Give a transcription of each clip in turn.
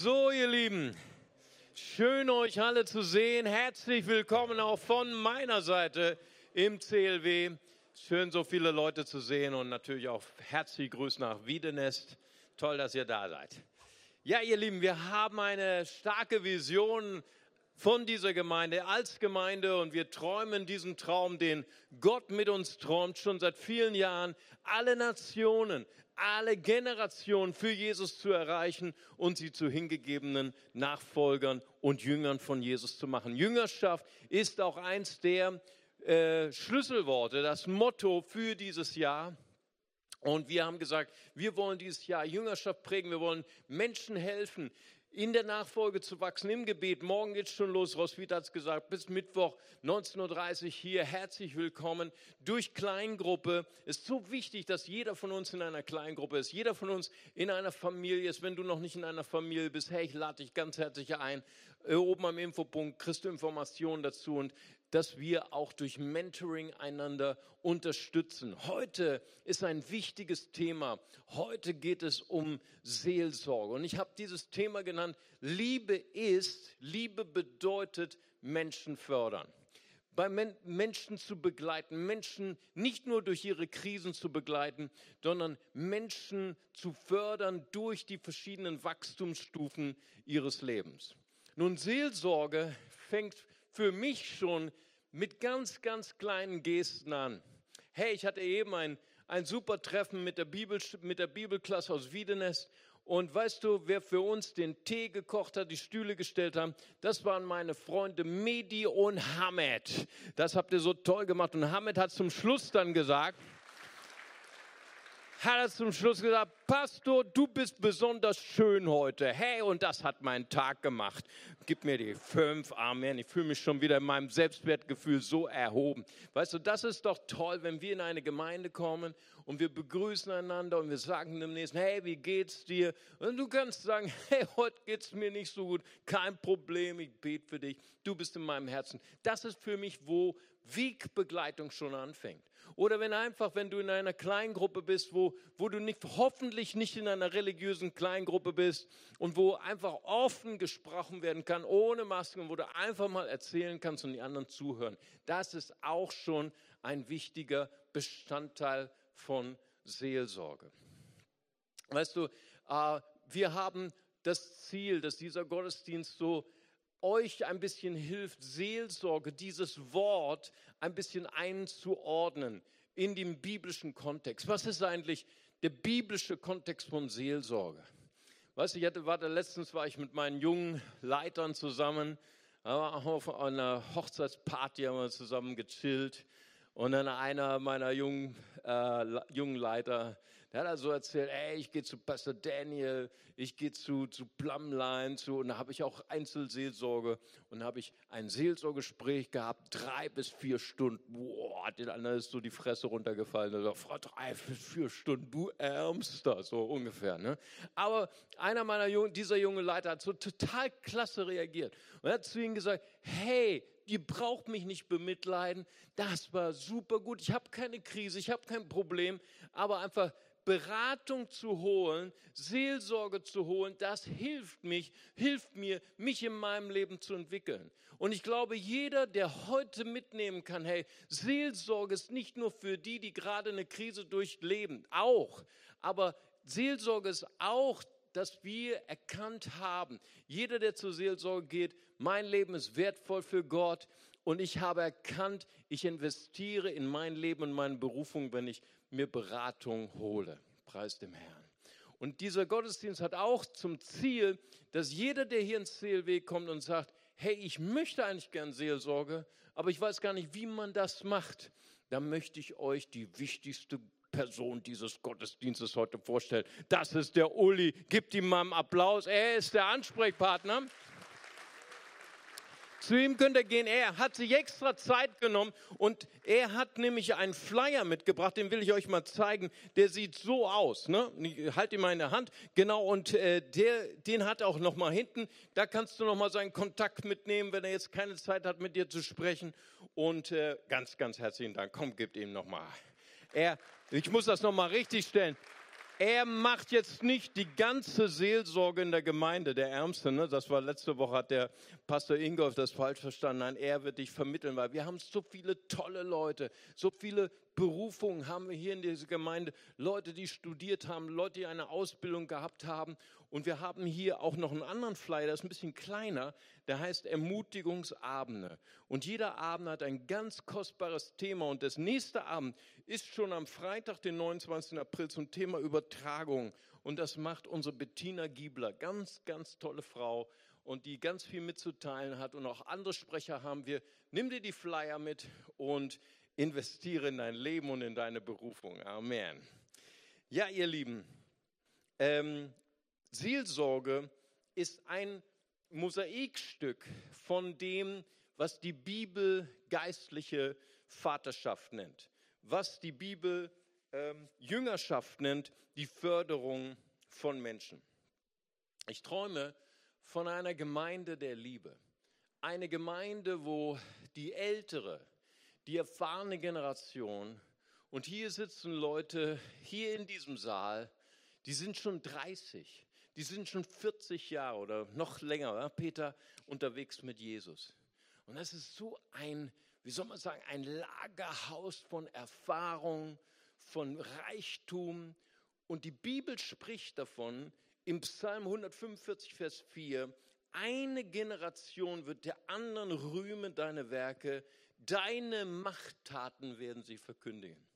So, ihr Lieben, schön euch alle zu sehen. Herzlich willkommen auch von meiner Seite im CLW. Schön, so viele Leute zu sehen und natürlich auch herzliche Grüße nach Wiedenest. Toll, dass ihr da seid. Ja, ihr Lieben, wir haben eine starke Vision von dieser Gemeinde als Gemeinde und wir träumen diesen Traum, den Gott mit uns träumt, schon seit vielen Jahren, alle Nationen, alle Generationen für Jesus zu erreichen und sie zu hingegebenen Nachfolgern und Jüngern von Jesus zu machen. Jüngerschaft ist auch eins der äh, Schlüsselworte, das Motto für dieses Jahr. Und wir haben gesagt, wir wollen dieses Jahr Jüngerschaft prägen, wir wollen Menschen helfen, in der Nachfolge zu wachsen, im Gebet. Morgen geht es schon los, Roswitha hat es gesagt, bis Mittwoch 19.30 Uhr hier. Herzlich willkommen durch Kleingruppe. Ist so wichtig, dass jeder von uns in einer Kleingruppe ist, jeder von uns in einer Familie ist. Wenn du noch nicht in einer Familie bist, hey, ich lade dich ganz herzlich ein. Oben am Infopunkt kriegst du Informationen dazu und dass wir auch durch Mentoring einander unterstützen. Heute ist ein wichtiges Thema. Heute geht es um Seelsorge. Und ich habe dieses Thema genannt, Liebe ist, Liebe bedeutet Menschen fördern. Bei Menschen zu begleiten, Menschen nicht nur durch ihre Krisen zu begleiten, sondern Menschen zu fördern durch die verschiedenen Wachstumsstufen ihres Lebens. Nun, Seelsorge fängt für mich schon mit ganz, ganz kleinen Gesten an. Hey, ich hatte eben ein, ein super Treffen mit der, Bibel, mit der Bibelklasse aus Wiedenest. Und weißt du, wer für uns den Tee gekocht hat, die Stühle gestellt haben? Das waren meine Freunde Medi und Hamed. Das habt ihr so toll gemacht. Und Hamed hat zum Schluss dann gesagt, hat er zum Schluss gesagt, Pastor, du bist besonders schön heute. Hey, und das hat meinen Tag gemacht. Gib mir die fünf, Amen. Ich fühle mich schon wieder in meinem Selbstwertgefühl so erhoben. Weißt du, das ist doch toll, wenn wir in eine Gemeinde kommen und wir begrüßen einander und wir sagen dem Nächsten, hey, wie geht's dir? Und du kannst sagen, hey, heute geht's mir nicht so gut. Kein Problem, ich bete für dich. Du bist in meinem Herzen. Das ist für mich, wo Wegbegleitung schon anfängt. Oder wenn einfach, wenn du in einer Kleingruppe bist, wo, wo du nicht, hoffentlich nicht in einer religiösen Kleingruppe bist und wo einfach offen gesprochen werden kann, ohne Masken, wo du einfach mal erzählen kannst und die anderen zuhören. Das ist auch schon ein wichtiger Bestandteil von Seelsorge. Weißt du, äh, wir haben das Ziel, dass dieser Gottesdienst so euch ein bisschen hilft, Seelsorge, dieses Wort ein bisschen einzuordnen in den biblischen Kontext. Was ist eigentlich der biblische Kontext von Seelsorge? Weißt du, ich hatte, warte, letztens war ich mit meinen jungen Leitern zusammen, auf einer Hochzeitsparty haben wir zusammen gechillt und dann einer meiner jungen, äh, jungen Leiter, der hat also erzählt, ey, ich gehe zu Pastor Daniel, ich gehe zu, zu Plumline, zu, und da habe ich auch Einzelseelsorge und habe ich ein Seelsorgespräch gehabt, drei bis vier Stunden. Boah, den anderen ist so die Fresse runtergefallen. Also, Frau, drei bis vier Stunden, du Ärmster, so ungefähr. Ne? Aber einer meiner Jungen, dieser junge Leiter hat so total klasse reagiert und hat zu ihm gesagt, hey, ihr braucht mich nicht bemitleiden, das war super gut, ich habe keine Krise, ich habe kein Problem, aber einfach Beratung zu holen, Seelsorge zu holen, das hilft mich, hilft mir, mich in meinem Leben zu entwickeln. Und ich glaube, jeder, der heute mitnehmen kann, hey, Seelsorge ist nicht nur für die, die gerade eine Krise durchleben, auch, aber Seelsorge ist auch dass wir erkannt haben, jeder, der zur Seelsorge geht, mein Leben ist wertvoll für Gott und ich habe erkannt, ich investiere in mein Leben und meine Berufung, wenn ich mir Beratung hole. Preis dem Herrn. Und dieser Gottesdienst hat auch zum Ziel, dass jeder, der hier ins CLW kommt und sagt, hey, ich möchte eigentlich gern Seelsorge, aber ich weiß gar nicht, wie man das macht, dann möchte ich euch die wichtigste Person dieses Gottesdienstes heute vorstellen. Das ist der Uli. Gebt ihm mal einen Applaus. Er ist der Ansprechpartner. Zu ihm könnt ihr gehen. Er hat sich extra Zeit genommen und er hat nämlich einen Flyer mitgebracht, den will ich euch mal zeigen. Der sieht so aus. Ne? Ich halte ihn mal in der Hand. Genau, und äh, der, den hat auch noch mal hinten. Da kannst du noch mal seinen Kontakt mitnehmen, wenn er jetzt keine Zeit hat, mit dir zu sprechen. Und äh, ganz, ganz herzlichen Dank. Komm, gib ihm noch mal. Er, ich muss das noch mal richtig stellen. Er macht jetzt nicht die ganze Seelsorge in der Gemeinde, der Ärmste. Ne? Das war letzte Woche, hat der Pastor Ingolf das falsch verstanden. Nein, er wird dich vermitteln, weil wir haben so viele tolle Leute, so viele Berufungen haben wir hier in dieser Gemeinde. Leute, die studiert haben, Leute, die eine Ausbildung gehabt haben. Und wir haben hier auch noch einen anderen Flyer, der ist ein bisschen kleiner, der heißt Ermutigungsabende. Und jeder Abend hat ein ganz kostbares Thema. Und das nächste Abend ist schon am Freitag, den 29. April, zum Thema Übertragung. Und das macht unsere Bettina Giebler, ganz, ganz tolle Frau und die ganz viel mitzuteilen hat. Und auch andere Sprecher haben wir. Nimm dir die Flyer mit und investiere in dein Leben und in deine Berufung. Amen. Ja, ihr Lieben, ähm, Seelsorge ist ein Mosaikstück von dem, was die Bibel geistliche Vaterschaft nennt, was die Bibel ähm, Jüngerschaft nennt, die Förderung von Menschen. Ich träume von einer Gemeinde der Liebe, eine Gemeinde, wo die ältere, die erfahrene Generation, und hier sitzen Leute, hier in diesem Saal, die sind schon 30, die sind schon 40 Jahre oder noch länger, ja, Peter, unterwegs mit Jesus. Und das ist so ein, wie soll man sagen, ein Lagerhaus von Erfahrung, von Reichtum. Und die Bibel spricht davon im Psalm 145, Vers 4, eine Generation wird der anderen rühmen deine Werke, deine Machttaten werden sie verkündigen.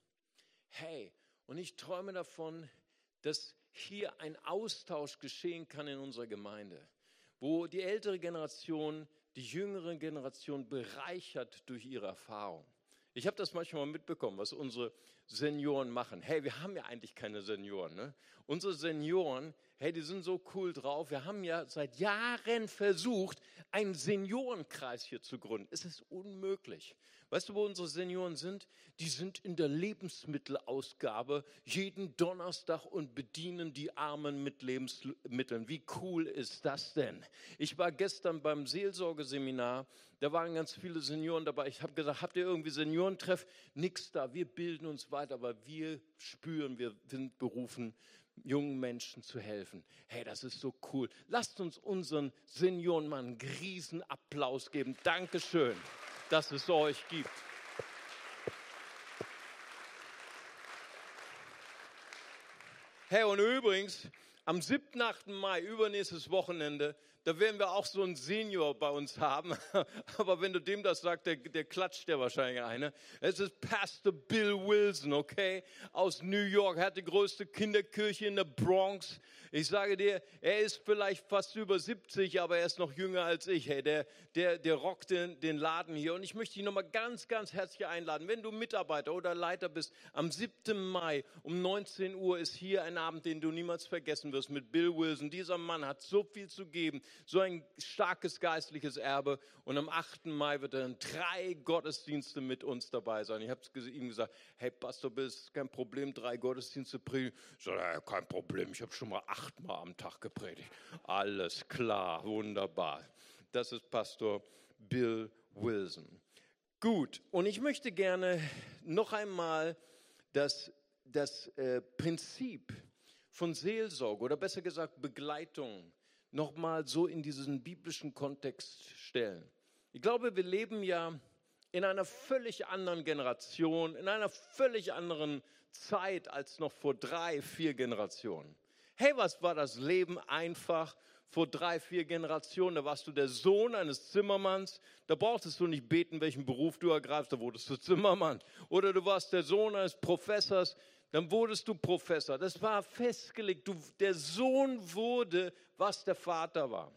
Hey, und ich träume davon, dass hier ein Austausch geschehen kann in unserer Gemeinde, wo die ältere Generation die jüngere Generation bereichert durch ihre Erfahrung. Ich habe das manchmal mitbekommen, was unsere Senioren machen. Hey, wir haben ja eigentlich keine Senioren. Ne? Unsere Senioren, hey, die sind so cool drauf. Wir haben ja seit Jahren versucht, einen Seniorenkreis hier zu gründen. Es ist unmöglich. Weißt du, wo unsere Senioren sind? Die sind in der Lebensmittelausgabe jeden Donnerstag und bedienen die Armen mit Lebensmitteln. Wie cool ist das denn? Ich war gestern beim Seelsorgeseminar, da waren ganz viele Senioren dabei. Ich habe gesagt, habt ihr irgendwie Seniorentreff? Nix da. Wir bilden uns weiter, aber wir spüren, wir sind berufen, jungen Menschen zu helfen. Hey, das ist so cool. Lasst uns unseren Senioren mal einen Riesenapplaus geben. Dankeschön dass es euch gibt. Hey, und übrigens, am 7. 8. Mai, übernächstes Wochenende, da werden wir auch so einen Senior bei uns haben. Aber wenn du dem das sagst, der, der klatscht der wahrscheinlich eine. Es ist Pastor Bill Wilson, okay? Aus New York, er hat die größte Kinderkirche in der Bronx. Ich sage dir, er ist vielleicht fast über 70, aber er ist noch jünger als ich. Hey, der, der, der rockt den, den Laden hier. Und ich möchte dich nochmal ganz, ganz herzlich einladen. Wenn du Mitarbeiter oder Leiter bist, am 7. Mai um 19 Uhr ist hier ein Abend, den du niemals vergessen wirst mit Bill Wilson. Dieser Mann hat so viel zu geben, so ein starkes geistliches Erbe. Und am 8. Mai wird er in drei Gottesdienste mit uns dabei sein. Ich habe ihm gesagt, hey Pastor, bist kein Problem, drei Gottesdienste predigen. Ich sage, ja, kein Problem, ich habe schon mal acht achtmal am Tag gepredigt. Alles klar, wunderbar. Das ist Pastor Bill Wilson. Gut, und ich möchte gerne noch einmal das, das äh, Prinzip von Seelsorge oder besser gesagt Begleitung noch mal so in diesen biblischen Kontext stellen. Ich glaube, wir leben ja in einer völlig anderen Generation, in einer völlig anderen Zeit als noch vor drei, vier Generationen. Hey, was war das Leben einfach vor drei, vier Generationen? Da warst du der Sohn eines Zimmermanns. Da brauchtest du nicht beten, welchen Beruf du ergreifst. Da wurdest du Zimmermann. Oder du warst der Sohn eines Professors. Dann wurdest du Professor. Das war festgelegt. Du, der Sohn wurde, was der Vater war.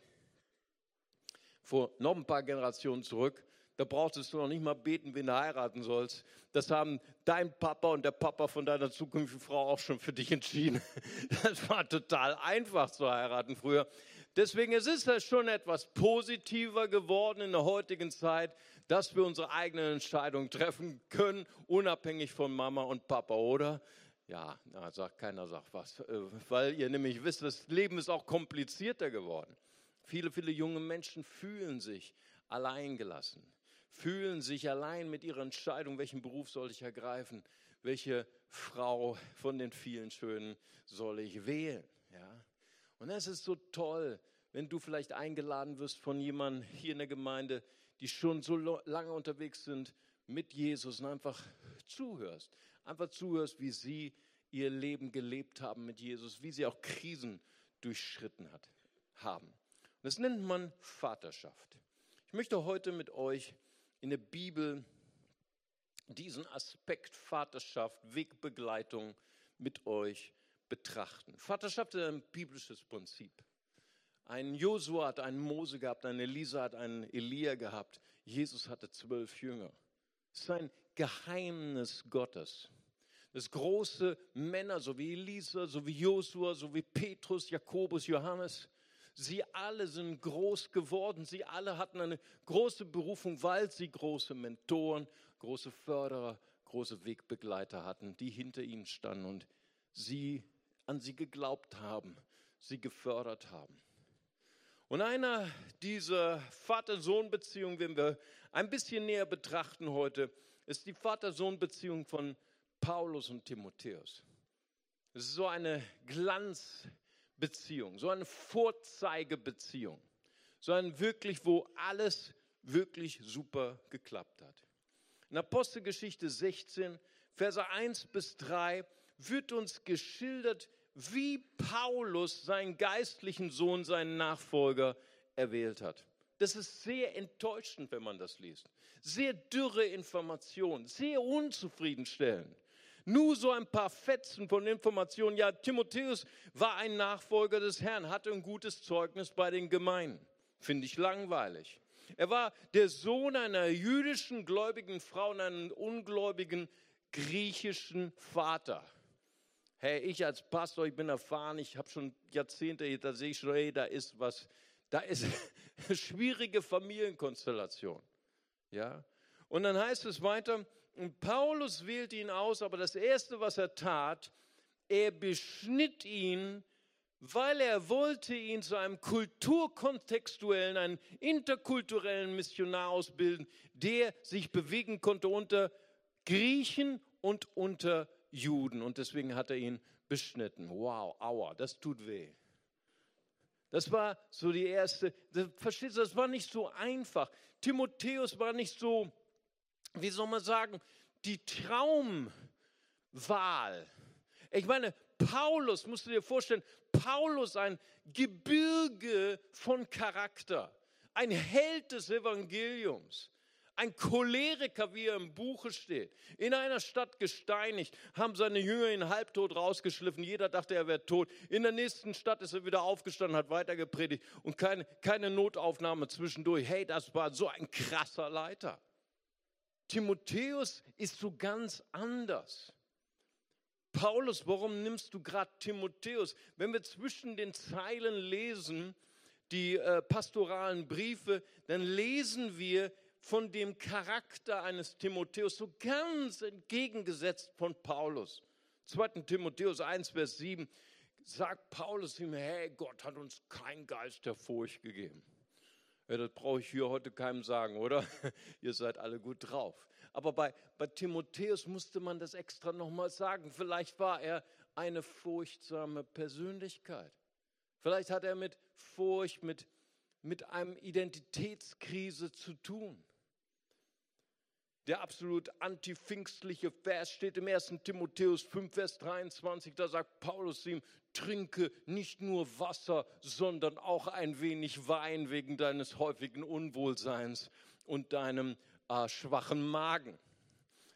Vor noch ein paar Generationen zurück da brauchtest du noch nicht mal beten, wen du heiraten sollst. Das haben dein Papa und der Papa von deiner zukünftigen Frau auch schon für dich entschieden. Das war total einfach zu heiraten früher. Deswegen ist es schon etwas positiver geworden in der heutigen Zeit, dass wir unsere eigenen Entscheidungen treffen können, unabhängig von Mama und Papa, oder? Ja, na, sagt keiner sagt was, äh, weil ihr nämlich wisst, das Leben ist auch komplizierter geworden. Viele, viele junge Menschen fühlen sich alleingelassen fühlen sich allein mit ihrer Entscheidung, welchen Beruf soll ich ergreifen, welche Frau von den vielen Schönen soll ich wählen. Ja? Und das ist so toll, wenn du vielleicht eingeladen wirst von jemandem hier in der Gemeinde, die schon so lange unterwegs sind mit Jesus und einfach zuhörst. Einfach zuhörst, wie sie ihr Leben gelebt haben mit Jesus, wie sie auch Krisen durchschritten hat, haben. Das nennt man Vaterschaft. Ich möchte heute mit euch in der Bibel diesen Aspekt Vaterschaft, Wegbegleitung mit euch betrachten. Vaterschaft ist ein biblisches Prinzip. Ein Josua hat einen Mose gehabt, ein Elisa hat einen Elia gehabt. Jesus hatte zwölf Jünger. Es ist ein Geheimnis Gottes. Das große Männer, so wie Elisa, so wie Josua, so wie Petrus, Jakobus, Johannes, sie alle sind groß geworden. Sie alle hatten eine große Berufung, weil sie große Mentoren, große Förderer, große Wegbegleiter hatten, die hinter ihnen standen und sie an sie geglaubt haben, sie gefördert haben. Und einer dieser Vater-Sohn-Beziehungen, wenn wir ein bisschen näher betrachten heute, ist die Vater-Sohn-Beziehung von Paulus und Timotheus. Es ist so eine Glanzbeziehung, so eine Vorzeigebeziehung, so ein wirklich, wo alles wirklich super geklappt hat. In Apostelgeschichte 16, Verse 1 bis 3 wird uns geschildert, wie Paulus seinen geistlichen Sohn, seinen Nachfolger erwählt hat. Das ist sehr enttäuschend, wenn man das liest. Sehr dürre Informationen, sehr unzufriedenstellend. Nur so ein paar Fetzen von Informationen. Ja, Timotheus war ein Nachfolger des Herrn, hatte ein gutes Zeugnis bei den Gemeinden. Finde ich langweilig. Er war der Sohn einer jüdischen gläubigen Frau und einem ungläubigen griechischen Vater. Hey, ich als Pastor, ich bin erfahren, ich habe schon Jahrzehnte, da sehe ich schon, hey, da ist was, da ist eine schwierige Familienkonstellation. Ja? Und dann heißt es weiter, und Paulus wählte ihn aus, aber das Erste, was er tat, er beschnitt ihn, weil er wollte ihn zu einem kulturkontextuellen, einem interkulturellen Missionar ausbilden, der sich bewegen konnte unter Griechen und unter Juden und deswegen hat er ihn beschnitten. Wow, aua, das tut weh. Das war so die erste, das, verstehst du, das war nicht so einfach. Timotheus war nicht so, wie soll man sagen, die Traumwahl. Ich meine, Paulus, musst du dir vorstellen, Paulus ein Gebirge von Charakter, ein Held des Evangeliums. Ein Choleriker, wie er im Buche steht. In einer Stadt gesteinigt, haben seine Jünger ihn halbtot rausgeschliffen. Jeder dachte, er wäre tot. In der nächsten Stadt ist er wieder aufgestanden, hat weiter gepredigt und keine, keine Notaufnahme zwischendurch. Hey, das war so ein krasser Leiter. Timotheus ist so ganz anders. Paulus, warum nimmst du gerade Timotheus? Wenn wir zwischen den Zeilen lesen, die äh, pastoralen Briefe, dann lesen wir, von dem Charakter eines Timotheus, so ganz entgegengesetzt von Paulus. 2. Timotheus 1, Vers 7 sagt Paulus ihm, hey, Gott hat uns kein Geist der Furcht gegeben. Ja, das brauche ich hier heute keinem sagen, oder? Ihr seid alle gut drauf. Aber bei, bei Timotheus musste man das extra nochmal sagen. Vielleicht war er eine furchtsame Persönlichkeit. Vielleicht hat er mit Furcht, mit, mit einem Identitätskrise zu tun. Der absolut anti-pfingstliche Vers steht im 1. Timotheus 5, Vers 23. Da sagt Paulus ihm, trinke nicht nur Wasser, sondern auch ein wenig Wein wegen deines häufigen Unwohlseins und deinem äh, schwachen Magen.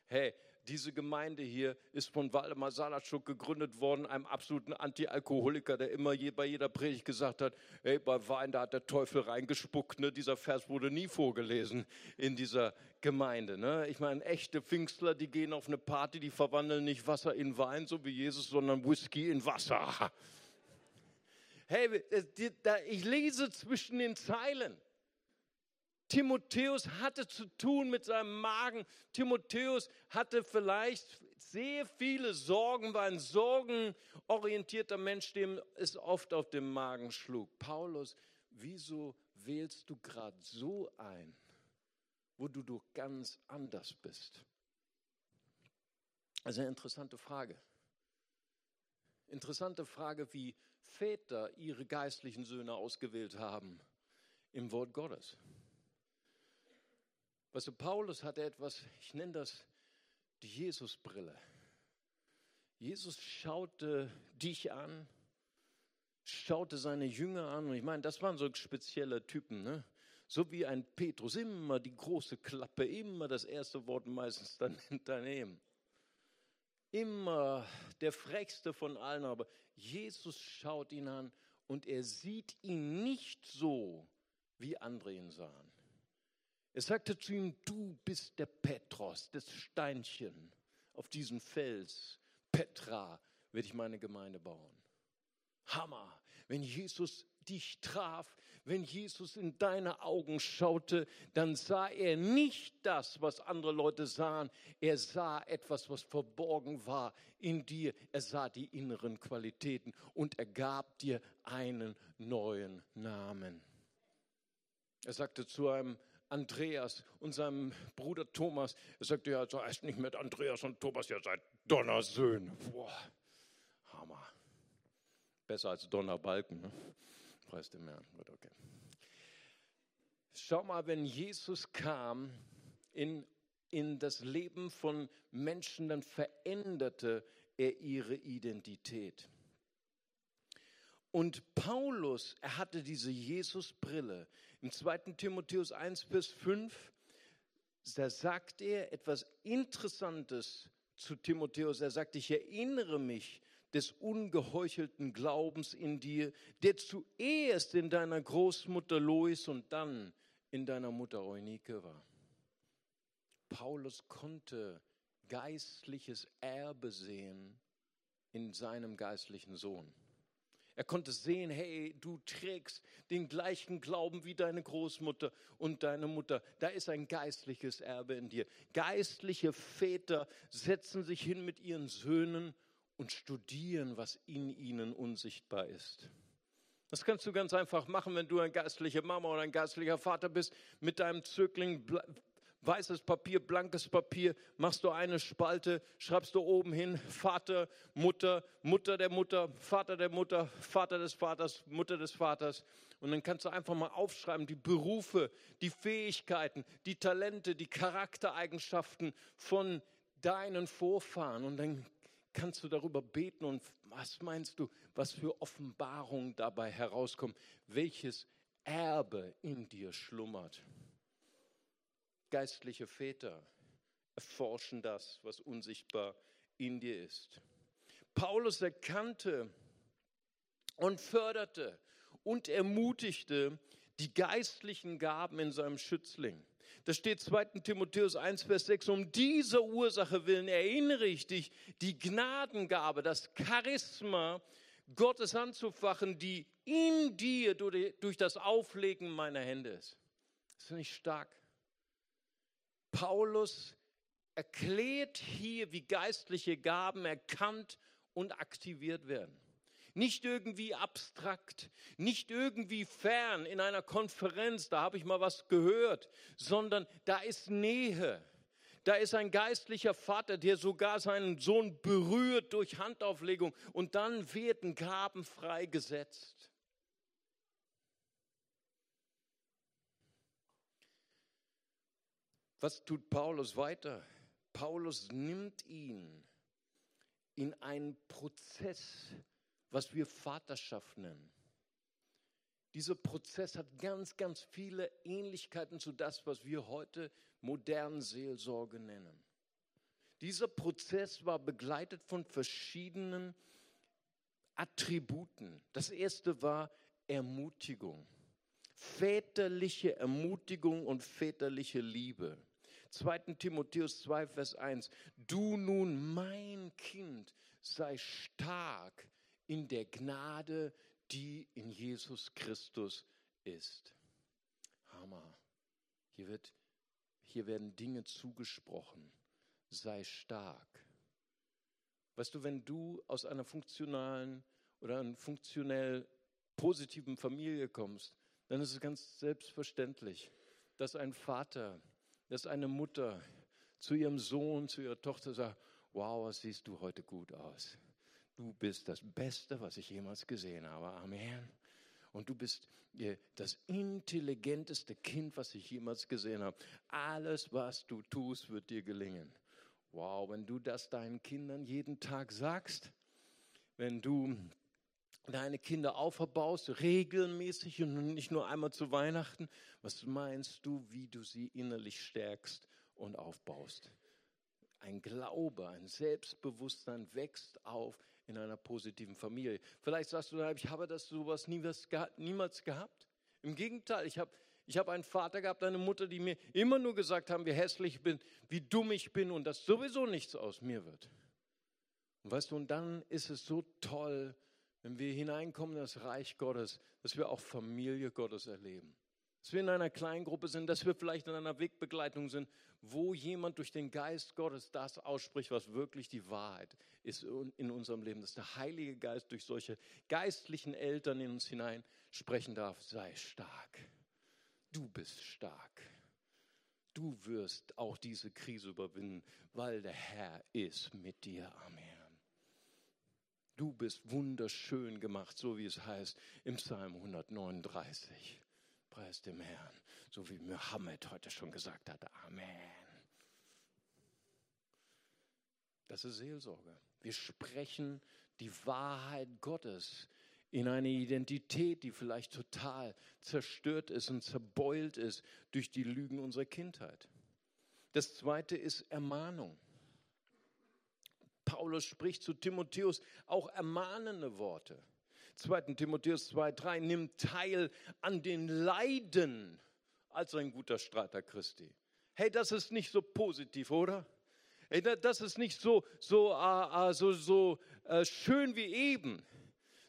Hey, diese Gemeinde hier ist von Waldemar Salatschuk gegründet worden, einem absoluten Anti-Alkoholiker, der immer je, bei jeder Predigt gesagt hat, hey, bei Wein, da hat der Teufel reingespuckt. Ne? Dieser Vers wurde nie vorgelesen in dieser Gemeinde. Ne? Ich meine, echte Pfingstler, die gehen auf eine Party, die verwandeln nicht Wasser in Wein, so wie Jesus, sondern Whisky in Wasser. Hey, ich lese zwischen den Zeilen. Timotheus hatte zu tun mit seinem Magen. Timotheus hatte vielleicht sehr viele Sorgen, war ein sorgenorientierter Mensch, dem es oft auf dem Magen schlug. Paulus, wieso wählst du gerade so ein, wo du doch ganz anders bist? Also eine interessante Frage. Interessante Frage, wie Väter ihre geistlichen Söhne ausgewählt haben im Wort Gottes. Weißt du, Paulus hatte etwas, ich nenne das die Jesusbrille. Jesus schaute dich an, schaute seine Jünger an. Und ich meine, das waren so spezielle Typen, ne? So wie ein Petrus, immer die große Klappe, immer das erste Wort meistens dann daneben. Immer der frechste von allen, aber Jesus schaut ihn an und er sieht ihn nicht so, wie andere ihn sahen. Er sagte zu ihm, du bist der Petros, das Steinchen auf diesem Fels. Petra werde ich meine Gemeinde bauen. Hammer, wenn Jesus dich traf, wenn Jesus in deine Augen schaute, dann sah er nicht das, was andere Leute sahen. Er sah etwas, was verborgen war in dir. Er sah die inneren Qualitäten und er gab dir einen neuen Namen. Er sagte zu einem Andreas und seinem Bruder Thomas, er sagte, ja, so heißt nicht mit Andreas und Thomas, ihr seid Donnersöhne. Boah, Hammer. Besser als Donnerbalken. Ne? Preis dem Herrn. Gut, okay. Schau mal, wenn Jesus kam in, in das Leben von Menschen, dann veränderte er ihre Identität. Und Paulus, er hatte diese Jesusbrille. Im 2. Timotheus 1 bis 5, da sagt er etwas Interessantes zu Timotheus. Er sagt, ich erinnere mich des ungeheuchelten Glaubens in dir, der zuerst in deiner Großmutter Lois und dann in deiner Mutter Eunike war. Paulus konnte geistliches Erbe sehen in seinem geistlichen Sohn. Er konnte sehen, hey, du trägst den gleichen Glauben wie deine Großmutter und deine Mutter. Da ist ein geistliches Erbe in dir. Geistliche Väter setzen sich hin mit ihren Söhnen und studieren, was in ihnen unsichtbar ist. Das kannst du ganz einfach machen, wenn du eine geistliche Mama oder ein geistlicher Vater bist. Mit deinem Zögling weißes Papier, blankes Papier, machst du eine Spalte, schreibst du oben hin Vater, Mutter, Mutter der Mutter, Vater der Mutter, Vater des Vaters, Mutter des Vaters. Und dann kannst du einfach mal aufschreiben, die Berufe, die Fähigkeiten, die Talente, die Charaktereigenschaften von deinen Vorfahren. Und dann kannst du darüber beten und was meinst du, was für Offenbarungen dabei herauskommen, welches Erbe in dir schlummert. Geistliche Väter erforschen das, was unsichtbar in dir ist. Paulus erkannte und förderte und ermutigte die geistlichen Gaben in seinem Schützling. Da steht 2. Timotheus 1, Vers 6, um diese Ursache willen erinnere ich dich, die Gnadengabe, das Charisma Gottes anzufachen, die in dir durch das Auflegen meiner Hände ist. Das ist nicht stark. Paulus erklärt hier, wie geistliche Gaben erkannt und aktiviert werden. Nicht irgendwie abstrakt, nicht irgendwie fern in einer Konferenz, da habe ich mal was gehört, sondern da ist Nähe. Da ist ein geistlicher Vater, der sogar seinen Sohn berührt durch Handauflegung und dann werden Gaben freigesetzt. Was tut Paulus weiter? Paulus nimmt ihn in einen Prozess was wir Vaterschaft nennen. Dieser Prozess hat ganz, ganz viele Ähnlichkeiten zu das, was wir heute moderne Seelsorge nennen. Dieser Prozess war begleitet von verschiedenen Attributen. Das erste war Ermutigung. Väterliche Ermutigung und väterliche Liebe. 2. Timotheus 2, Vers 1. Du nun, mein Kind, sei stark in der Gnade, die in Jesus Christus ist. Hammer. Hier, wird, hier werden Dinge zugesprochen. Sei stark. Weißt du, wenn du aus einer funktionalen oder einer funktionell positiven Familie kommst, dann ist es ganz selbstverständlich, dass ein Vater, dass eine Mutter zu ihrem Sohn, zu ihrer Tochter sagt, wow, was siehst du heute gut aus. Du bist das Beste, was ich jemals gesehen habe. Amen. Und du bist das intelligenteste Kind, was ich jemals gesehen habe. Alles, was du tust, wird dir gelingen. Wow, wenn du das deinen Kindern jeden Tag sagst, wenn du deine Kinder auferbaust, regelmäßig und nicht nur einmal zu Weihnachten, was meinst du, wie du sie innerlich stärkst und aufbaust? Ein Glaube, ein Selbstbewusstsein wächst auf in einer positiven Familie. Vielleicht sagst du, ich habe das sowas niemals gehabt. Im Gegenteil, ich habe ich habe einen Vater gehabt, eine Mutter, die mir immer nur gesagt haben, wie hässlich ich bin, wie dumm ich bin und dass sowieso nichts aus mir wird. Und weißt du, und dann ist es so toll, wenn wir hineinkommen in das Reich Gottes, dass wir auch Familie Gottes erleben. Dass wir in einer kleinen Gruppe sind, dass wir vielleicht in einer Wegbegleitung sind, wo jemand durch den Geist Gottes das ausspricht, was wirklich die Wahrheit ist in unserem Leben. Dass der Heilige Geist durch solche geistlichen Eltern in uns hinein sprechen darf. Sei stark du bist stark. Du wirst auch diese Krise überwinden, weil der Herr ist mit dir. Amen. Du bist wunderschön gemacht, so wie es heißt im Psalm 139. Preis dem Herrn, so wie Mohammed heute schon gesagt hat. Amen. Das ist Seelsorge. Wir sprechen die Wahrheit Gottes in eine Identität, die vielleicht total zerstört ist und zerbeult ist durch die Lügen unserer Kindheit. Das zweite ist Ermahnung. Paulus spricht zu Timotheus auch ermahnende Worte. 2. Timotheus 2,3 nimmt teil an den Leiden als ein guter Streiter Christi. Hey, das ist nicht so positiv, oder? Hey, das ist nicht so, so, uh, uh, so, so uh, schön wie eben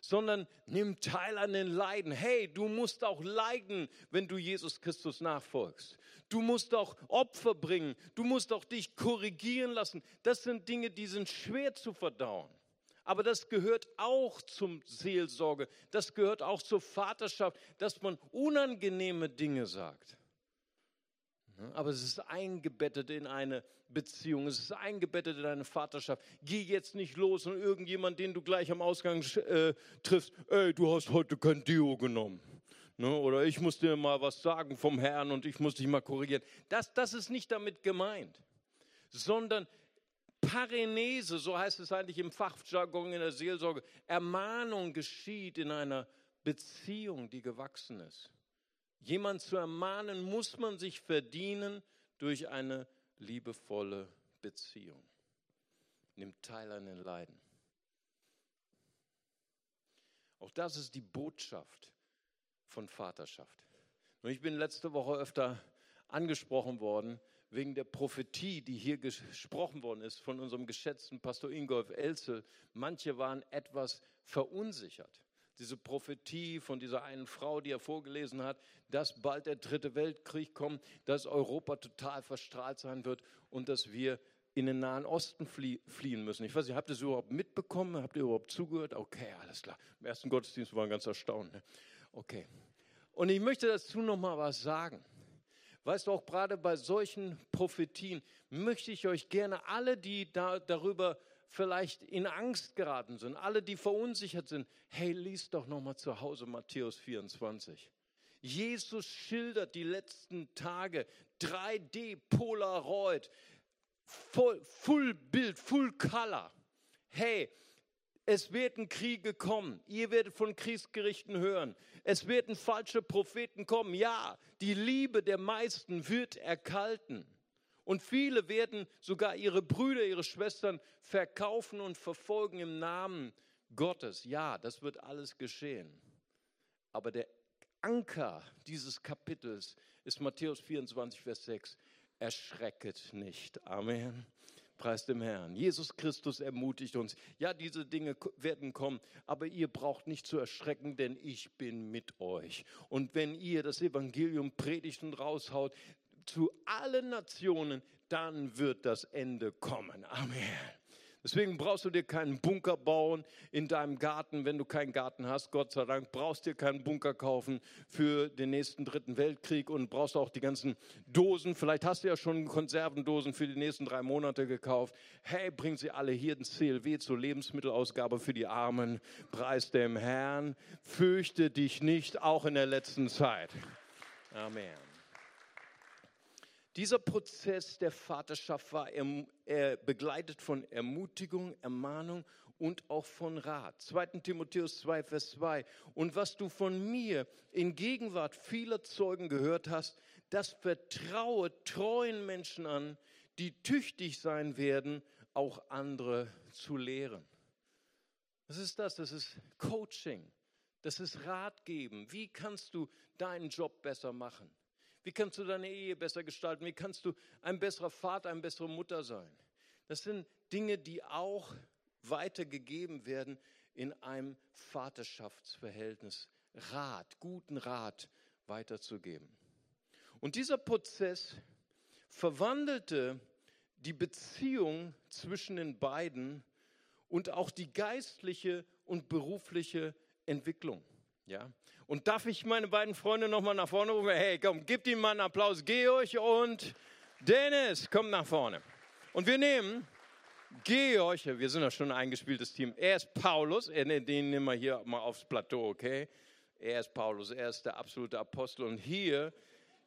sondern nimm teil an den Leiden. Hey, du musst auch leiden, wenn du Jesus Christus nachfolgst. Du musst auch Opfer bringen. Du musst auch dich korrigieren lassen. Das sind Dinge, die sind schwer zu verdauen. Aber das gehört auch zum Seelsorge. Das gehört auch zur Vaterschaft, dass man unangenehme Dinge sagt. Aber es ist eingebettet in eine Beziehung, es ist eingebettet in eine Vaterschaft. Geh jetzt nicht los und irgendjemand, den du gleich am Ausgang äh, triffst, ey, du hast heute kein Deo genommen. Ne? Oder ich muss dir mal was sagen vom Herrn und ich muss dich mal korrigieren. Das, das ist nicht damit gemeint, sondern Parenese, so heißt es eigentlich im Fachjargon in der Seelsorge, Ermahnung geschieht in einer Beziehung, die gewachsen ist. Jemand zu ermahnen, muss man sich verdienen durch eine liebevolle Beziehung. Nimmt teil an den Leiden. Auch das ist die Botschaft von Vaterschaft. Und ich bin letzte Woche öfter angesprochen worden wegen der Prophetie, die hier gesprochen worden ist von unserem geschätzten Pastor Ingolf Elzel. Manche waren etwas verunsichert diese Prophetie von dieser einen Frau, die er vorgelesen hat, dass bald der dritte Weltkrieg kommt, dass Europa total verstrahlt sein wird und dass wir in den Nahen Osten fliehen müssen. Ich weiß nicht, habt ihr das überhaupt mitbekommen? Habt ihr überhaupt zugehört? Okay, alles klar. Im ersten Gottesdienst waren ganz erstaunt. Ne? Okay. Und ich möchte dazu noch mal was sagen. Weißt du, auch gerade bei solchen Prophetien möchte ich euch gerne alle, die da, darüber vielleicht in Angst geraten sind, alle, die verunsichert sind, hey, lies doch noch mal zu Hause Matthäus 24. Jesus schildert die letzten Tage 3D Polaroid, Full, Full Bild, Full Color. Hey, es werden Kriege kommen. Ihr werdet von Kriegsgerichten hören. Es werden falsche Propheten kommen. Ja, die Liebe der meisten wird erkalten. Und viele werden sogar ihre Brüder, ihre Schwestern verkaufen und verfolgen im Namen Gottes. Ja, das wird alles geschehen. Aber der Anker dieses Kapitels ist Matthäus 24, Vers 6. Erschrecket nicht. Amen. Preis dem Herrn. Jesus Christus ermutigt uns. Ja, diese Dinge werden kommen, aber ihr braucht nicht zu erschrecken, denn ich bin mit euch. Und wenn ihr das Evangelium predigt und raushaut, zu allen Nationen, dann wird das Ende kommen. Amen. Deswegen brauchst du dir keinen Bunker bauen in deinem Garten, wenn du keinen Garten hast. Gott sei Dank brauchst du dir keinen Bunker kaufen für den nächsten dritten Weltkrieg und brauchst auch die ganzen Dosen. Vielleicht hast du ja schon Konservendosen für die nächsten drei Monate gekauft. Hey, bring sie alle hier ins CLW zur Lebensmittelausgabe für die Armen. Preis dem Herrn. Fürchte dich nicht, auch in der letzten Zeit. Amen. Dieser Prozess der Vaterschaft war begleitet von Ermutigung, Ermahnung und auch von Rat. 2. Timotheus 2, Vers 2. Und was du von mir in Gegenwart vieler Zeugen gehört hast, das vertraue treuen Menschen an, die tüchtig sein werden, auch andere zu lehren. Was ist das? Das ist Coaching. Das ist Rat geben. Wie kannst du deinen Job besser machen? Wie kannst du deine Ehe besser gestalten? Wie kannst du ein besserer Vater, eine bessere Mutter sein? Das sind Dinge, die auch weitergegeben werden in einem Vaterschaftsverhältnis. Rat, guten Rat weiterzugeben. Und dieser Prozess verwandelte die Beziehung zwischen den beiden und auch die geistliche und berufliche Entwicklung. Ja? Und darf ich meine beiden Freunde nochmal nach vorne rufen? Hey, komm, gebt ihm mal einen Applaus. Georg und Dennis, kommt nach vorne. Und wir nehmen Georg, wir sind ja schon ein eingespieltes Team. Er ist Paulus, den nehmen wir hier mal aufs Plateau, okay? Er ist Paulus, er ist der absolute Apostel. Und hier,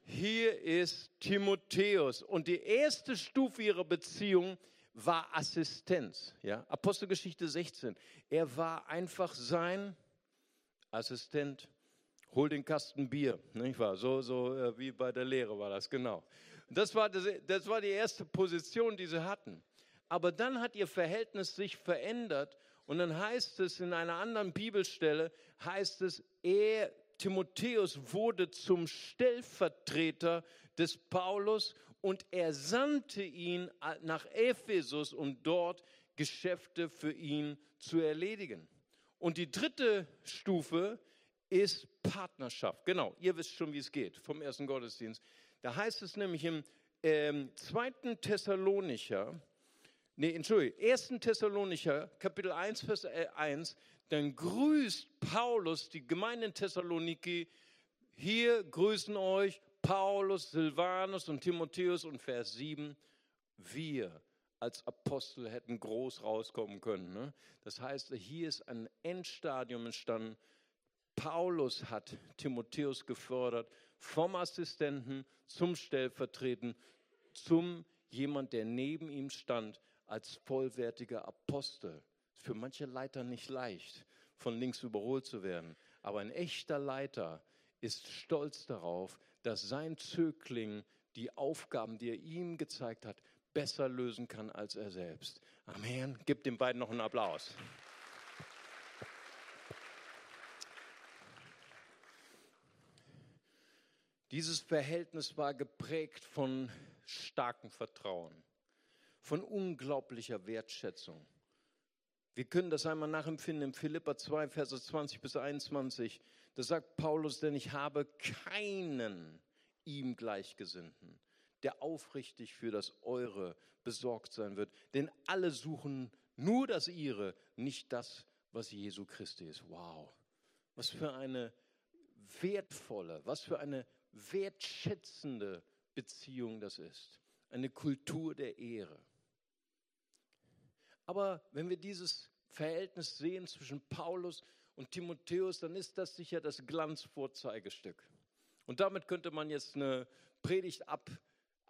hier ist Timotheus. Und die erste Stufe ihrer Beziehung war Assistenz. Ja? Apostelgeschichte 16. Er war einfach sein Assistent hol den Kasten Bier, nicht wahr? So, so äh, wie bei der Lehre war das, genau. Das war, das, das war die erste Position, die sie hatten. Aber dann hat ihr Verhältnis sich verändert und dann heißt es in einer anderen Bibelstelle, heißt es, er, Timotheus, wurde zum Stellvertreter des Paulus und er sandte ihn nach Ephesus, um dort Geschäfte für ihn zu erledigen. Und die dritte Stufe ist Partnerschaft. Genau, ihr wisst schon, wie es geht vom ersten Gottesdienst. Da heißt es nämlich im ähm, 2. Thessalonicher, nee, Entschuldigung, 1. Thessalonicher, Kapitel 1, Vers 1, dann grüßt Paulus die Gemeinde in Thessaloniki. Hier grüßen euch Paulus, Silvanus und Timotheus und Vers 7, wir als Apostel hätten groß rauskommen können. Ne? Das heißt, hier ist ein Endstadium entstanden, Paulus hat Timotheus gefördert vom Assistenten zum Stellvertreten, zum jemand, der neben ihm stand als vollwertiger Apostel. Für manche Leiter nicht leicht, von links überholt zu werden. Aber ein echter Leiter ist stolz darauf, dass sein Zögling die Aufgaben, die er ihm gezeigt hat, besser lösen kann als er selbst. Amen. Gib den beiden noch einen Applaus. Dieses Verhältnis war geprägt von starkem Vertrauen, von unglaublicher Wertschätzung. Wir können das einmal nachempfinden in Philippa 2, Verse 20 bis 21. Da sagt Paulus, denn ich habe keinen ihm Gleichgesinnten, der aufrichtig für das Eure besorgt sein wird. Denn alle suchen nur das Ihre, nicht das, was Jesu Christi ist. Wow, was für eine wertvolle, was für eine wertschätzende Beziehung das ist. Eine Kultur der Ehre. Aber wenn wir dieses Verhältnis sehen zwischen Paulus und Timotheus, dann ist das sicher das Glanzvorzeigestück. Und damit könnte man jetzt eine Predigt ab,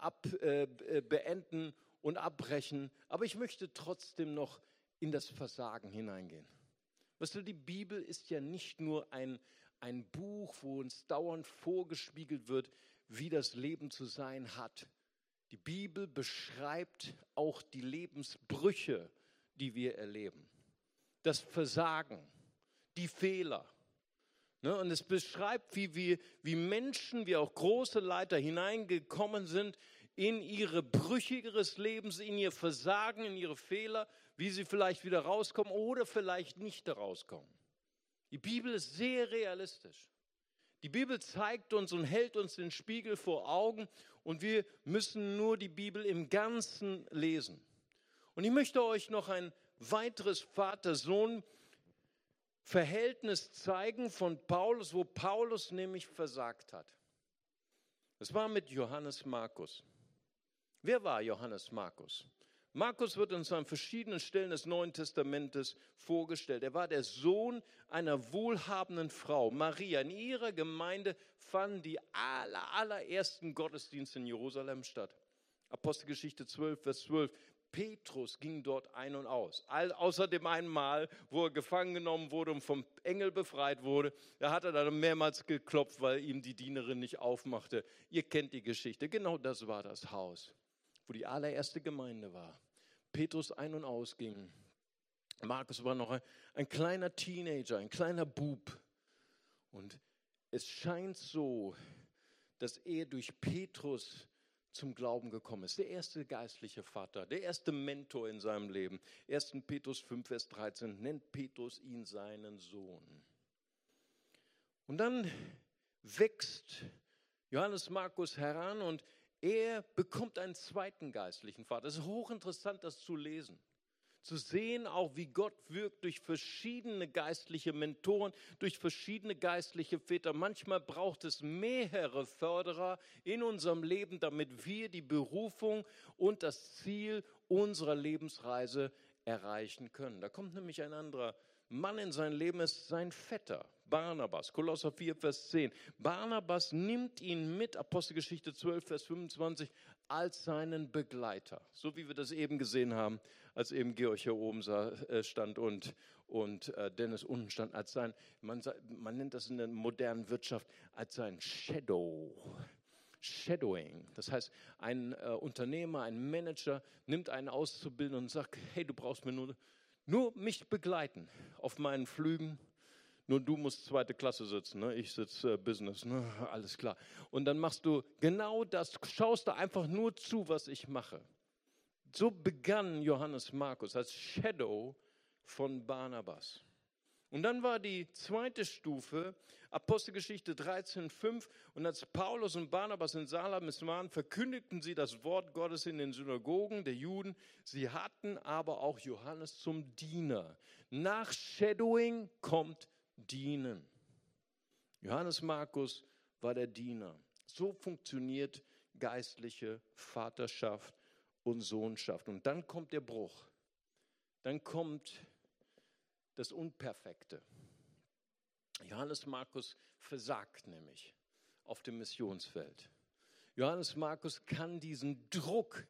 ab äh, äh beenden und abbrechen. Aber ich möchte trotzdem noch in das Versagen hineingehen. Weißt du, die Bibel ist ja nicht nur ein, ein Buch, wo uns dauernd vorgespiegelt wird, wie das Leben zu sein hat. Die Bibel beschreibt auch die Lebensbrüche, die wir erleben. Das Versagen, die Fehler. Ne, und es beschreibt, wie, wir, wie Menschen, wie auch große Leiter hineingekommen sind in ihre Brüche ihres Lebens, in ihr Versagen, in ihre Fehler, wie sie vielleicht wieder rauskommen oder vielleicht nicht rauskommen. Die Bibel ist sehr realistisch. Die Bibel zeigt uns und hält uns den Spiegel vor Augen und wir müssen nur die Bibel im Ganzen lesen. Und ich möchte euch noch ein weiteres Vater-Sohn-Verhältnis zeigen von Paulus, wo Paulus nämlich versagt hat. Es war mit Johannes Markus. Wer war Johannes Markus? Markus wird uns an verschiedenen Stellen des Neuen Testamentes vorgestellt. Er war der Sohn einer wohlhabenden Frau, Maria. In ihrer Gemeinde fanden die aller, allerersten Gottesdienste in Jerusalem statt. Apostelgeschichte 12, Vers 12. Petrus ging dort ein und aus. außer dem einen Mal, wo er gefangen genommen wurde und vom Engel befreit wurde, da hat er dann mehrmals geklopft, weil ihm die Dienerin nicht aufmachte. Ihr kennt die Geschichte. Genau das war das Haus, wo die allererste Gemeinde war. Petrus ein und aus ging. Markus war noch ein, ein kleiner Teenager, ein kleiner Bub. Und es scheint so, dass er durch Petrus zum Glauben gekommen ist. Der erste geistliche Vater, der erste Mentor in seinem Leben. 1. Petrus 5, Vers 13 nennt Petrus ihn seinen Sohn. Und dann wächst Johannes Markus heran und er bekommt einen zweiten geistlichen Vater. Es ist hochinteressant, das zu lesen zu sehen, auch wie Gott wirkt durch verschiedene geistliche Mentoren, durch verschiedene geistliche Väter. Manchmal braucht es mehrere Förderer in unserem Leben, damit wir die Berufung und das Ziel unserer Lebensreise erreichen können. Da kommt nämlich ein anderer Mann in sein Leben, ist sein Vetter. Barnabas, Kolosser 4, Vers 10. Barnabas nimmt ihn mit, Apostelgeschichte 12, Vers 25, als seinen Begleiter. So wie wir das eben gesehen haben, als eben Georg hier oben äh, stand und, und äh, Dennis unten stand, als sein, man, man nennt das in der modernen Wirtschaft, als sein Shadow. Shadowing. Das heißt, ein äh, Unternehmer, ein Manager nimmt einen Auszubildenden und sagt, hey, du brauchst mir nur, nur mich begleiten auf meinen Flügen. Nur du musst zweite Klasse sitzen, ne? ich sitze äh, Business, ne? alles klar. Und dann machst du genau das, schaust da einfach nur zu, was ich mache. So begann Johannes Markus als Shadow von Barnabas. Und dann war die zweite Stufe, Apostelgeschichte 13,5. Und als Paulus und Barnabas in Salamis waren, verkündigten sie das Wort Gottes in den Synagogen der Juden. Sie hatten aber auch Johannes zum Diener. Nach Shadowing kommt Dienen. Johannes Markus war der Diener. So funktioniert geistliche Vaterschaft und Sohnschaft. Und dann kommt der Bruch. Dann kommt das Unperfekte. Johannes Markus versagt nämlich auf dem Missionsfeld. Johannes Markus kann diesen Druck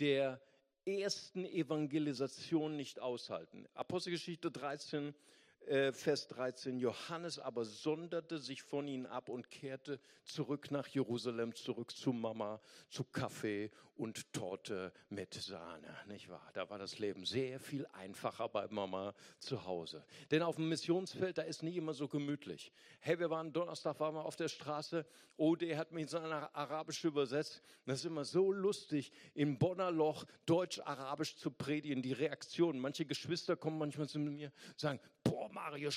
der ersten Evangelisation nicht aushalten. Apostelgeschichte 13, äh, Vers 13, Johannes aber sonderte sich von ihnen ab und kehrte zurück nach Jerusalem, zurück zu Mama, zu Kaffee und Torte mit Sahne, nicht wahr? Da war das Leben sehr viel einfacher bei Mama zu Hause. Denn auf dem Missionsfeld, da ist nie immer so gemütlich. Hey, wir waren Donnerstag, waren wir auf der Straße, OD hat mich in seiner Arabisch übersetzt. Das ist immer so lustig, im Bonner Loch Deutsch-Arabisch zu predigen, die Reaktionen. Manche Geschwister kommen manchmal zu mir und sagen, boah, Mario,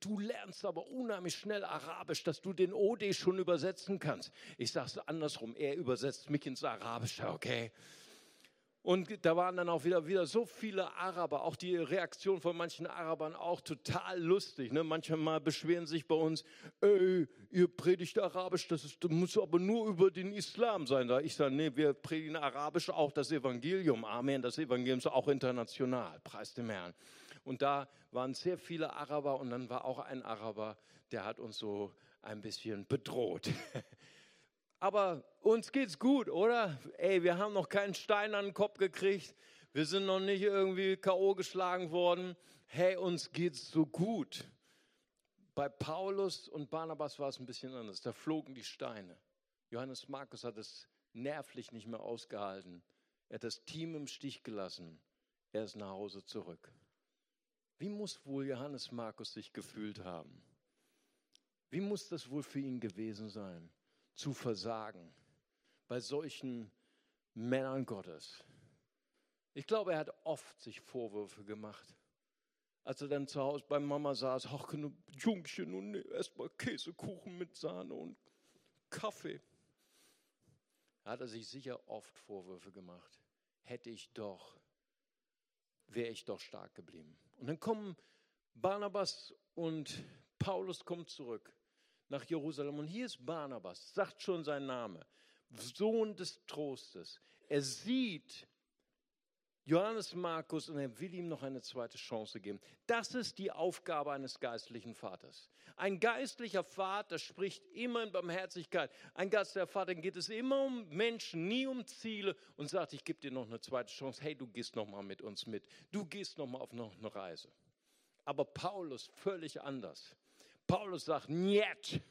du lernst aber unheimlich schnell Arabisch, dass du den OD schon übersetzen kannst. Ich sage es andersrum, er übersetzt mich ins Arabische, okay? Und da waren dann auch wieder, wieder so viele Araber, auch die Reaktion von manchen Arabern auch total lustig. Ne? Manchmal beschweren sich bei uns, ey, ihr predigt Arabisch, das, ist, das muss aber nur über den Islam sein. Da ich sage, nee, wir predigen Arabisch auch das Evangelium. Amen, das Evangelium ist auch international, preis dem Herrn. Und da waren sehr viele Araber und dann war auch ein Araber, der hat uns so ein bisschen bedroht. Aber uns geht's gut, oder? Ey, wir haben noch keinen Stein an den Kopf gekriegt. Wir sind noch nicht irgendwie K.O. geschlagen worden. Hey, uns geht's so gut. Bei Paulus und Barnabas war es ein bisschen anders. Da flogen die Steine. Johannes Markus hat es nervlich nicht mehr ausgehalten. Er hat das Team im Stich gelassen. Er ist nach Hause zurück. Wie muss wohl Johannes Markus sich gefühlt haben? Wie muss das wohl für ihn gewesen sein, zu versagen bei solchen Männern Gottes? Ich glaube, er hat oft sich Vorwürfe gemacht. Als er dann zu Hause bei Mama saß, ach, Jungchen und erstmal Käsekuchen mit Sahne und Kaffee. Hat er sich sicher oft Vorwürfe gemacht. Hätte ich doch wäre ich doch stark geblieben. Und dann kommen Barnabas und Paulus kommt zurück nach Jerusalem. Und hier ist Barnabas, sagt schon sein Name, Sohn des Trostes. Er sieht Johannes Markus und er will ihm noch eine zweite Chance geben. Das ist die Aufgabe eines geistlichen Vaters. Ein geistlicher Vater spricht immer in Barmherzigkeit. Ein geistlicher Vater geht es immer um Menschen, nie um Ziele und sagt, ich gebe dir noch eine zweite Chance. Hey, du gehst noch mal mit uns mit. Du gehst noch mal auf noch eine Reise. Aber Paulus völlig anders. Paulus sagt, niet,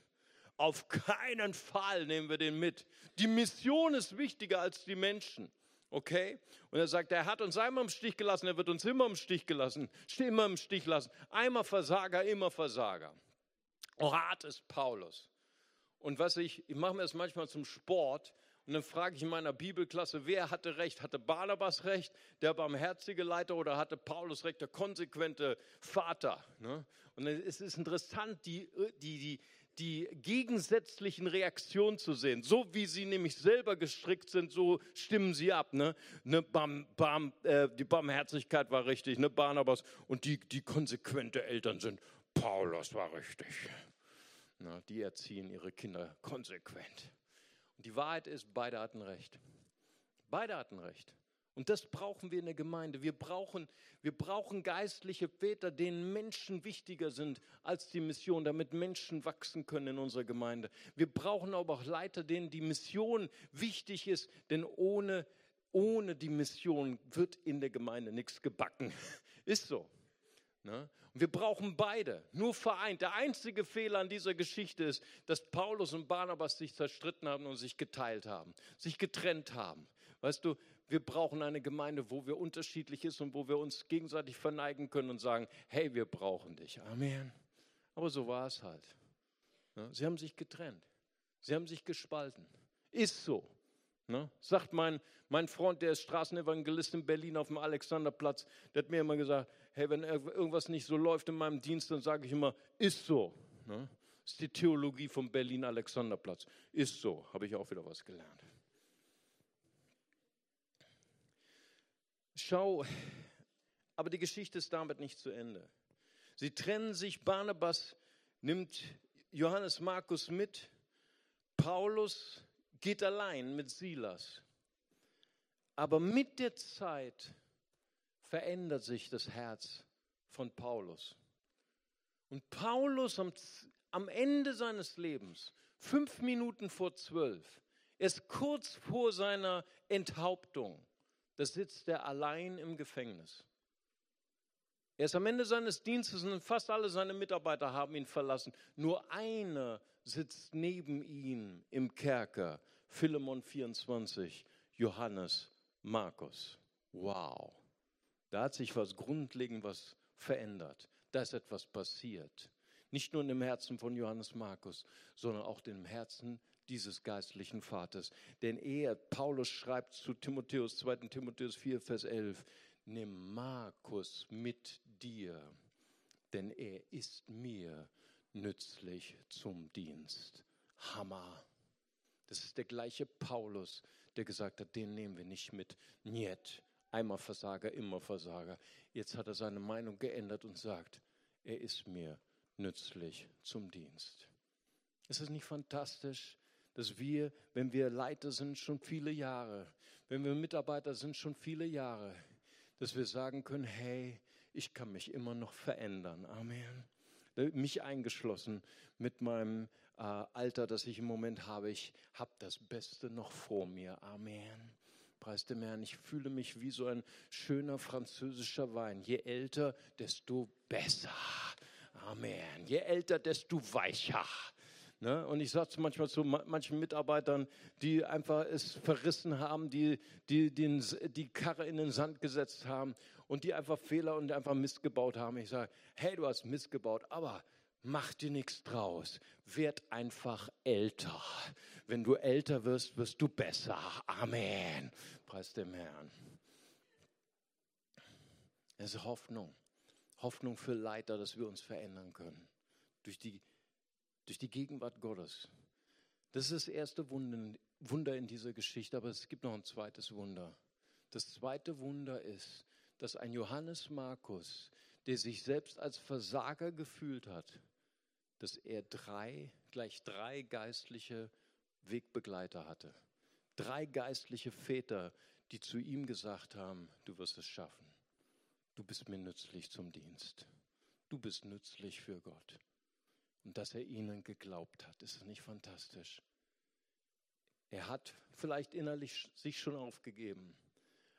auf keinen Fall nehmen wir den mit. Die Mission ist wichtiger als die Menschen. Okay? Und er sagt, er hat uns einmal im Stich gelassen, er wird uns immer im Stich gelassen, immer im Stich lassen. Einmal Versager, immer Versager. Hart ist Paulus. Und was ich, ich mache mir das manchmal zum Sport und dann frage ich in meiner Bibelklasse, wer hatte recht? Hatte Barnabas recht, der barmherzige Leiter, oder hatte Paulus recht, der konsequente Vater? Ne? Und es ist interessant, die, die, die, die gegensätzlichen Reaktionen zu sehen. So wie sie nämlich selber gestrickt sind, so stimmen sie ab. Ne? Ne, Bam, Bam, äh, die Barmherzigkeit war richtig, ne, Barnabas. Und die, die konsequente Eltern sind, Paulus war richtig. Na, die erziehen ihre Kinder konsequent. Und die Wahrheit ist, beide hatten recht. Beide hatten recht. Und das brauchen wir in der Gemeinde. Wir brauchen, wir brauchen geistliche Väter, denen Menschen wichtiger sind als die Mission, damit Menschen wachsen können in unserer Gemeinde. Wir brauchen aber auch Leiter, denen die Mission wichtig ist, denn ohne, ohne die Mission wird in der Gemeinde nichts gebacken. Ist so. Ne? Und wir brauchen beide, nur vereint. Der einzige Fehler an dieser Geschichte ist, dass Paulus und Barnabas sich zerstritten haben und sich geteilt haben, sich getrennt haben. Weißt du, wir brauchen eine Gemeinde, wo wir unterschiedlich ist und wo wir uns gegenseitig verneigen können und sagen, hey, wir brauchen dich. Amen. Aber so war es halt. Sie haben sich getrennt. Sie haben sich gespalten. Ist so. Ne? Sagt mein, mein Freund, der ist Straßenevangelist in Berlin auf dem Alexanderplatz, der hat mir immer gesagt, hey, wenn irgendwas nicht so läuft in meinem Dienst, dann sage ich immer, ist so. Ne? Das ist die Theologie vom Berlin Alexanderplatz. Ist so, habe ich auch wieder was gelernt. Schau, aber die Geschichte ist damit nicht zu Ende. Sie trennen sich, Barnabas nimmt Johannes Markus mit, Paulus geht allein mit Silas. Aber mit der Zeit verändert sich das Herz von Paulus. Und Paulus am, am Ende seines Lebens, fünf Minuten vor zwölf, ist kurz vor seiner Enthauptung, da sitzt er allein im Gefängnis. Er ist am Ende seines Dienstes und fast alle seine Mitarbeiter haben ihn verlassen. Nur einer sitzt neben ihm im Kerker. Philemon 24, Johannes Markus. Wow. Da hat sich was grundlegend was verändert. Da ist etwas passiert. Nicht nur in dem Herzen von Johannes Markus, sondern auch im Herzen dieses geistlichen Vaters. Denn er, Paulus schreibt zu Timotheus, 2. Timotheus 4, Vers 11, nimm Markus mit dir, denn er ist mir nützlich zum Dienst. Hammer. Das ist der gleiche Paulus, der gesagt hat, den nehmen wir nicht mit. Niet. Einmal Versager, immer Versager. Jetzt hat er seine Meinung geändert und sagt, er ist mir nützlich zum Dienst. Ist es nicht fantastisch, dass wir, wenn wir Leiter sind, schon viele Jahre, wenn wir Mitarbeiter sind, schon viele Jahre, dass wir sagen können, hey, ich kann mich immer noch verändern. Amen. Mich eingeschlossen mit meinem äh, Alter, das ich im Moment habe. Ich habe das Beste noch vor mir. Amen. Preis dem Herrn. Ich fühle mich wie so ein schöner französischer Wein. Je älter, desto besser. Amen. Je älter, desto weicher. Ne? Und ich sage es manchmal zu manchen Mitarbeitern, die einfach es verrissen haben, die, die den, die Karre in den Sand gesetzt haben und die einfach Fehler und einfach Mist gebaut haben. Ich sage, hey, du hast Mist gebaut, aber mach dir nichts draus. Werd einfach älter. Wenn du älter wirst, wirst du besser. Amen. Preis dem Herrn. Es ist Hoffnung. Hoffnung für Leiter, dass wir uns verändern können. Durch die durch die Gegenwart Gottes. Das ist das erste Wunder in dieser Geschichte, aber es gibt noch ein zweites Wunder. Das zweite Wunder ist, dass ein Johannes Markus, der sich selbst als Versager gefühlt hat, dass er drei, gleich drei geistliche Wegbegleiter hatte. Drei geistliche Väter, die zu ihm gesagt haben, du wirst es schaffen. Du bist mir nützlich zum Dienst. Du bist nützlich für Gott. Und dass er ihnen geglaubt hat, ist das nicht fantastisch? Er hat vielleicht innerlich sich schon aufgegeben,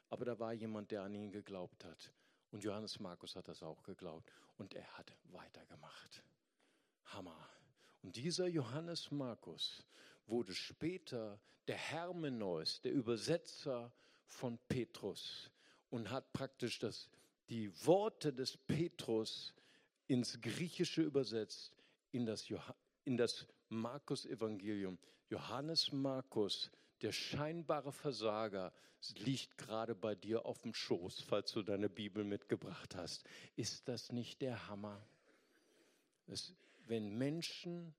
aber da war jemand, der an ihn geglaubt hat. Und Johannes Markus hat das auch geglaubt und er hat weitergemacht. Hammer. Und dieser Johannes Markus wurde später der Hermeneus, der Übersetzer von Petrus und hat praktisch das, die Worte des Petrus ins Griechische übersetzt, in das, in das Markus-Evangelium. Johannes Markus, der scheinbare Versager, liegt gerade bei dir auf dem Schoß, falls du deine Bibel mitgebracht hast. Ist das nicht der Hammer? Es, wenn Menschen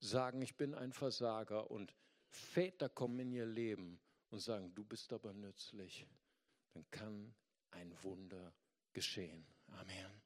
sagen, ich bin ein Versager und Väter kommen in ihr Leben und sagen, du bist aber nützlich, dann kann ein Wunder geschehen. Amen.